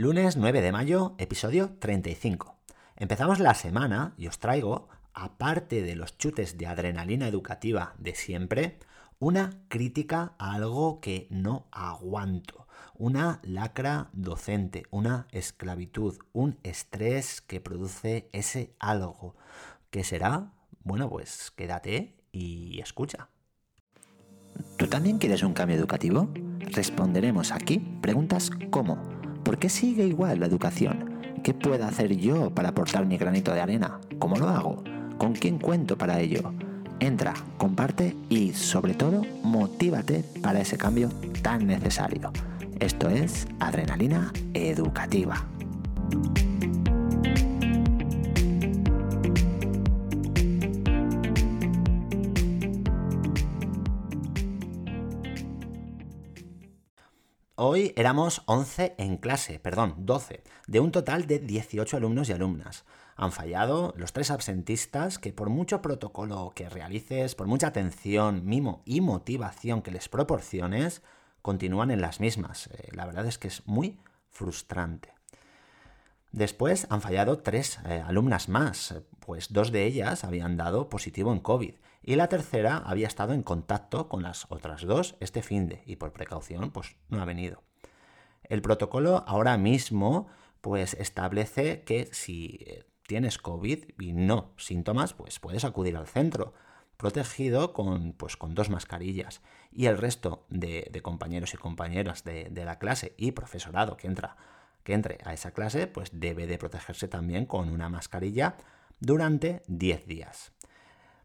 Lunes 9 de mayo, episodio 35. Empezamos la semana y os traigo, aparte de los chutes de adrenalina educativa de siempre, una crítica a algo que no aguanto, una lacra docente, una esclavitud, un estrés que produce ese algo. ¿Qué será? Bueno, pues quédate y escucha. ¿Tú también quieres un cambio educativo? Responderemos aquí preguntas como ¿Por qué sigue igual la educación? ¿Qué puedo hacer yo para aportar mi granito de arena? ¿Cómo lo hago? ¿Con quién cuento para ello? Entra, comparte y sobre todo motívate para ese cambio tan necesario. Esto es Adrenalina Educativa. Hoy éramos 11 en clase, perdón, 12, de un total de 18 alumnos y alumnas. Han fallado los tres absentistas que por mucho protocolo que realices, por mucha atención, mimo y motivación que les proporciones, continúan en las mismas. Eh, la verdad es que es muy frustrante. Después han fallado tres eh, alumnas más, pues dos de ellas habían dado positivo en COVID y la tercera había estado en contacto con las otras dos este fin de y por precaución pues no ha venido. El protocolo ahora mismo pues establece que si eh, tienes COVID y no síntomas pues puedes acudir al centro protegido con, pues, con dos mascarillas y el resto de, compañeros y compañeras de la clase y profesorado que entra que entre a esa clase, pues debe de protegerse también con una mascarilla durante 10 días.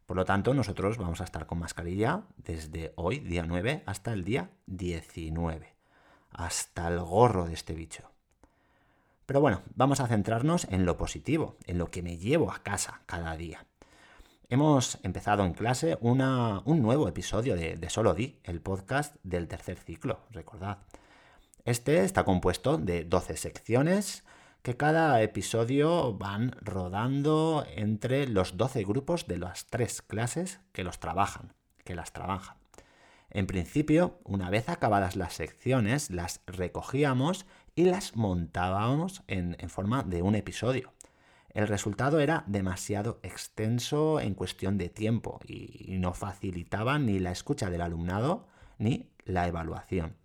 Por lo tanto, nosotros vamos a estar con mascarilla desde hoy, día 9, hasta el día 19. Hasta el gorro de este bicho. Pero bueno, vamos a centrarnos en lo positivo, en lo que me llevo a casa cada día. Hemos empezado en clase un nuevo episodio de, de Solo Di, el podcast del tercer ciclo, recordad. Este está compuesto de 12 secciones que cada episodio van rodando entre los 12 grupos de las tres clases que los trabajan, que las trabajan. En principio, una vez acabadas las secciones, las recogíamos y las montábamos en, en forma de un episodio. El resultado era demasiado extenso en cuestión de tiempo y no facilitaba ni la escucha del alumnado ni la evaluación.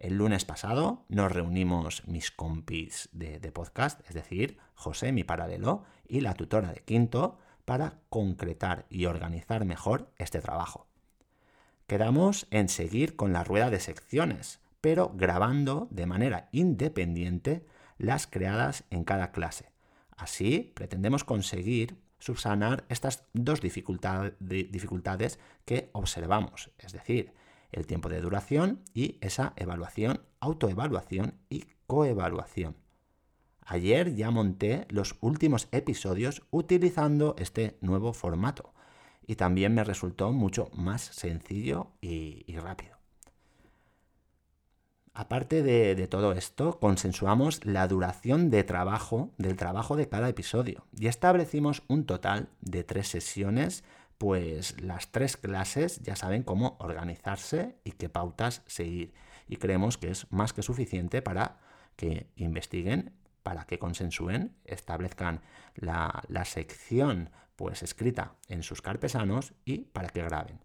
El lunes pasado nos reunimos mis compis de, podcast, es decir, José, mi paralelo, y la tutora de quinto, para concretar y organizar mejor este trabajo. Quedamos en seguir con la rueda de secciones, pero grabando de manera independiente las creadas en cada clase. Así pretendemos conseguir subsanar estas dos dificultades que observamos, es decir, el tiempo de duración y esa evaluación, autoevaluación y coevaluación. Ayer ya monté los últimos episodios utilizando este nuevo formato y también me resultó mucho más sencillo y, rápido. Aparte de, de, todo esto, consensuamos la duración de trabajo del trabajo de cada episodio y establecimos un total de tres sesiones pues las tres clases ya saben cómo organizarse y qué pautas seguir. Y creemos que es más que suficiente para que investiguen, para que consensúen, establezcan la, sección pues escrita en sus carpesanos y para que graben.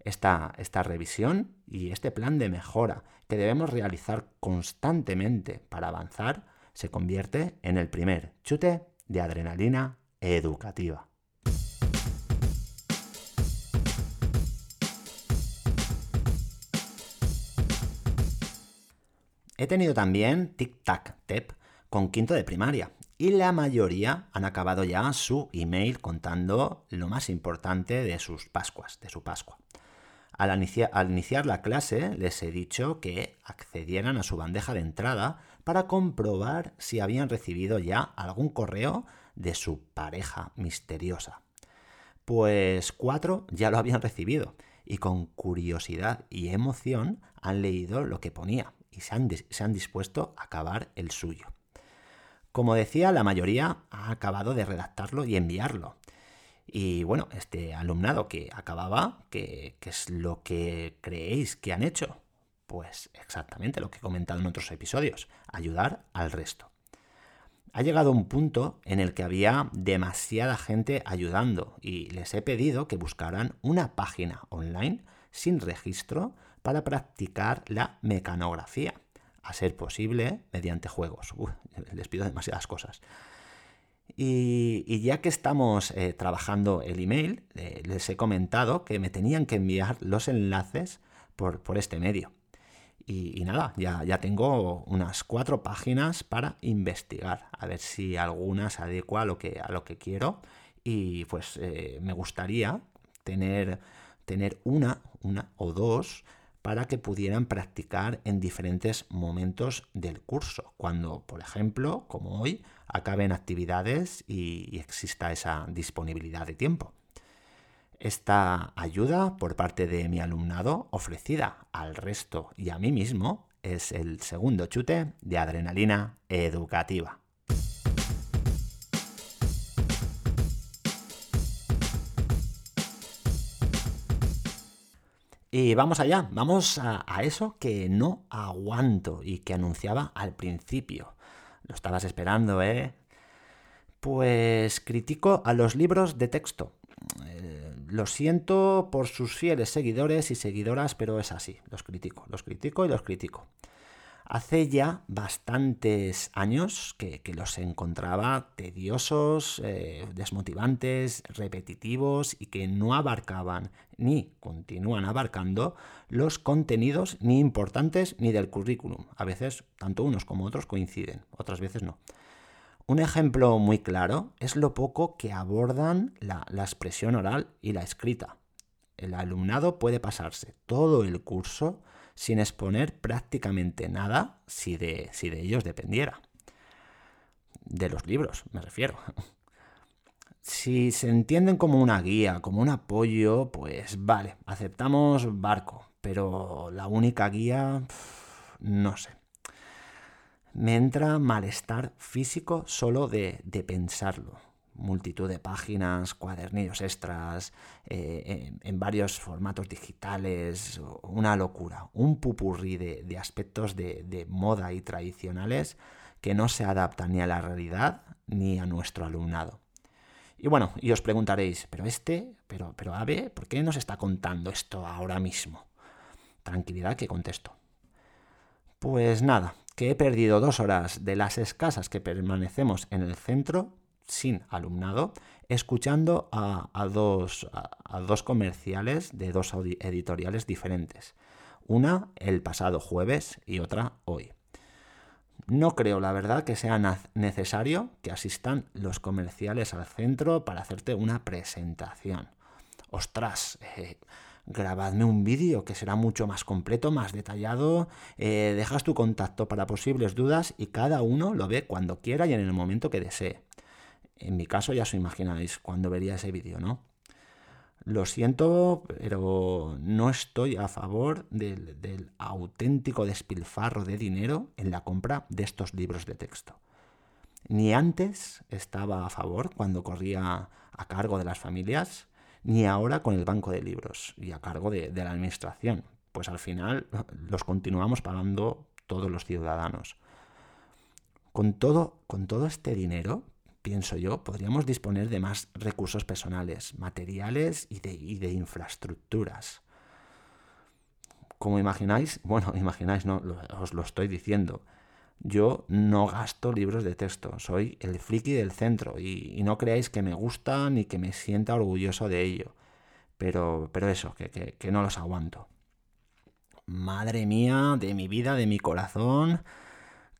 Esta, esta revisión y este plan de mejora que debemos realizar constantemente para avanzar se convierte en el primer chute de adrenalina educativa. He tenido también tic-tac-tep con quinto de primaria y la mayoría han acabado ya su email contando lo más importante de sus Pascuas, de su Pascua. Al, al, iniciar la clase les he dicho que accedieran a su bandeja de entrada para comprobar si habían recibido ya algún correo de su pareja misteriosa. Pues cuatro ya lo habían recibido y con curiosidad y emoción han leído lo que ponía y se han, dispuesto a acabar el suyo. Como decía, la mayoría ha acabado de redactarlo y enviarlo. Y bueno, este alumnado que acababa, ¿qué, es lo que creéis que han hecho? Pues exactamente lo que he comentado en otros episodios, ayudar al resto. Ha llegado un punto en el que había demasiada gente ayudando y les he pedido que buscaran una página online sin registro para practicar la mecanografía, a ser posible mediante juegos. les pido demasiadas cosas. Y, ya que estamos eh, trabajando el email, eh, les he comentado que me tenían que enviar los enlaces por, este medio. Y, nada, ya, tengo unas cuatro páginas para investigar, a ver si alguna se adecua a lo que, a lo que quiero. Y pues eh, me gustaría tener, tener una, una o dos para que pudieran practicar en diferentes momentos del curso, cuando, por ejemplo, como hoy, acaben actividades y, exista esa disponibilidad de tiempo. Esta ayuda por parte de mi alumnado ofrecida al resto y a mí mismo es el segundo chute de adrenalina educativa. Y vamos allá, vamos a, eso que no aguanto y que anunciaba al principio. Lo estabas esperando, ¿eh? Pues critico a los libros de texto. Eh, lo siento por sus fieles seguidores y seguidoras, pero es así. Los critico, los critico y los critico. Hace ya bastantes años que, los encontraba tediosos, eh, desmotivantes, repetitivos y que no abarcaban ni continúan abarcando los contenidos ni importantes ni del currículum. A veces tanto unos como otros coinciden, otras veces no. Un ejemplo muy claro es lo poco que abordan la expresión oral y la escrita. El alumnado puede pasarse todo el curso sin exponer prácticamente nada si de, si de ellos dependiera. De los libros, me refiero. Si se entienden como una guía, como un apoyo, pues vale, aceptamos barco, pero la única guía, no sé. Me entra malestar físico solo de, de pensarlo multitud de páginas, cuadernillos extras, eh, en, varios formatos digitales, una locura, un pupurrí de, aspectos de, moda y tradicionales que no se adaptan ni a la realidad ni a nuestro alumnado. Y bueno, y os preguntaréis, pero este, pero, pero Ave, ¿por qué nos está contando esto ahora mismo? Tranquilidad que contesto. Pues nada, que he perdido dos horas de las escasas que permanecemos en el centro sin alumnado, escuchando a, dos, a, dos, comerciales de dos editoriales diferentes. Una el pasado jueves y otra hoy. No creo, la verdad, que sea necesario que asistan los comerciales al centro para hacerte una presentación. Ostras, eh, grabadme un vídeo que será mucho más completo, más detallado, eh, dejas tu contacto para posibles dudas y cada uno lo ve cuando quiera y en el momento que desee. En mi caso ya os imagináis cuando vería ese vídeo, ¿no? Lo siento, pero no estoy a favor del, auténtico despilfarro de dinero en la compra de estos libros de texto. Ni antes estaba a favor cuando corría a cargo de las familias, ni ahora con el banco de libros y a cargo de, de la administración. Pues al final los continuamos pagando todos los ciudadanos. Con todo, con todo este dinero, pienso yo, podríamos disponer de más recursos personales, materiales y de, infraestructuras. Como imagináis, bueno, imagináis, no, os lo estoy diciendo. Yo no gasto libros de texto, soy el friki del centro y, no creáis que me gusta ni que me sienta orgulloso de ello. Pero, pero eso, que, que no los aguanto. Madre mía, de mi vida, de mi corazón,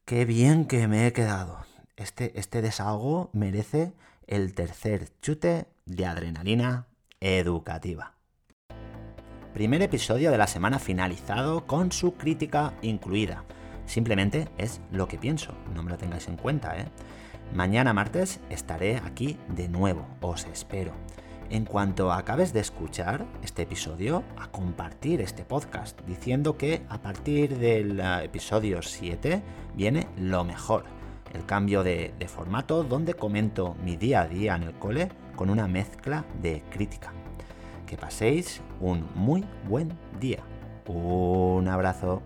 qué bien que me he quedado este, este desahogo merece el tercer chute de adrenalina educativa. Primer episodio de la semana finalizado con su crítica incluida. Simplemente es lo que pienso, no me lo tengáis en cuenta, ¿eh? Mañana martes estaré aquí de nuevo, os espero. En cuanto acabes de escuchar este episodio, a compartir este podcast diciendo que a partir del eh, episodio 7 viene lo mejor el cambio de, formato donde comento mi día a día en el cole con una mezcla de crítica. Que paséis un muy buen día. Un abrazo.